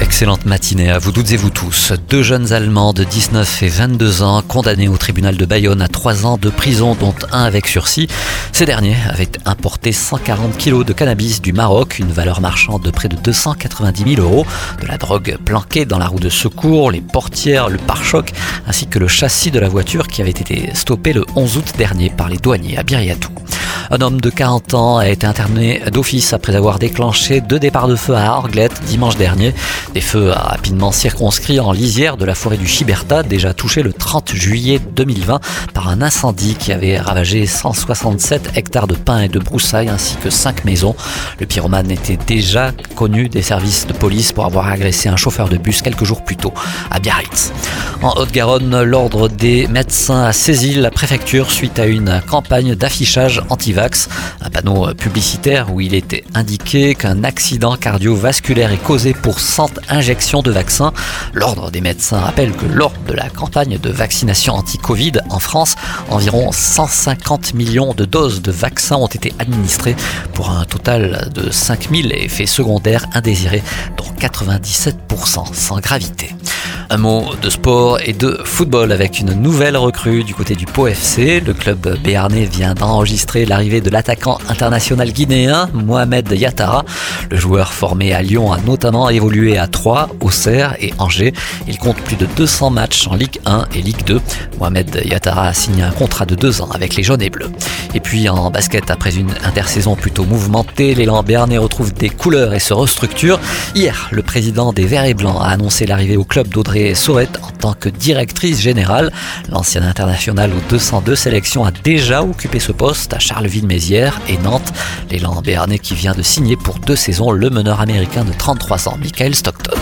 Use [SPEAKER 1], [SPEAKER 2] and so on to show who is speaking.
[SPEAKER 1] Excellente matinée à vous toutes et vous tous. Deux jeunes Allemands de 19 et 22 ans condamnés au tribunal de Bayonne à trois ans de prison, dont un avec sursis. Ces derniers avaient importé 140 kilos de cannabis du Maroc, une valeur marchande de près de 290 000 euros, de la drogue planquée dans la roue de secours, les portières, le pare-choc, ainsi que le châssis de la voiture qui avait été stoppé le 11 août dernier par les douaniers à Biriatou. Un homme de 40 ans a été interné d'office après avoir déclenché deux départs de feu à Arglette dimanche dernier. Des feux rapidement circonscrits en lisière de la forêt du Chiberta, déjà touché le 30 juillet 2020 par un incendie qui avait ravagé 167 hectares de pins et de broussailles ainsi que 5 maisons. Le pyromane était déjà connu des services de police pour avoir agressé un chauffeur de bus quelques jours plus tôt à Biarritz. En Haute-Garonne, l'ordre des médecins a saisi la préfecture suite à une campagne d'affichage Un panneau publicitaire où il était indiqué qu'un accident cardiovasculaire est causé pour 100 injections de vaccins. L'ordre des médecins rappelle que lors de la campagne de vaccination anti-Covid en France, environ 150 millions de doses de vaccins ont été administrées pour un total de 5000 effets secondaires indésirés, dont 97% sans gravité. Un mot de sport et de football avec une nouvelle recrue du côté du Pau FC. Le club béarnais vient d'enregistrer l'arrivée de l'attaquant international guinéen Mohamed Yatara. Le joueur formé à Lyon a notamment évolué à Troyes, Auxerre et Angers. Il compte plus de 200 matchs en Ligue 1 et Ligue 2. Mohamed Yatara a signé un contrat de deux ans avec les jaunes et bleus. Et puis en basket, après une intersaison plutôt mouvementée, l'élan béarnais retrouve des couleurs et se restructure. Hier, le président des Verts et Blancs a annoncé l'arrivée au club d'Audrey Saurette en tant que directrice générale. L'ancienne internationale aux 202 sélections a déjà occupé ce poste à Charleville-Mézières et Nantes. L'élan béarnais qui vient de signer pour deux saisons le meneur américain de 33 ans, Michael Stockton.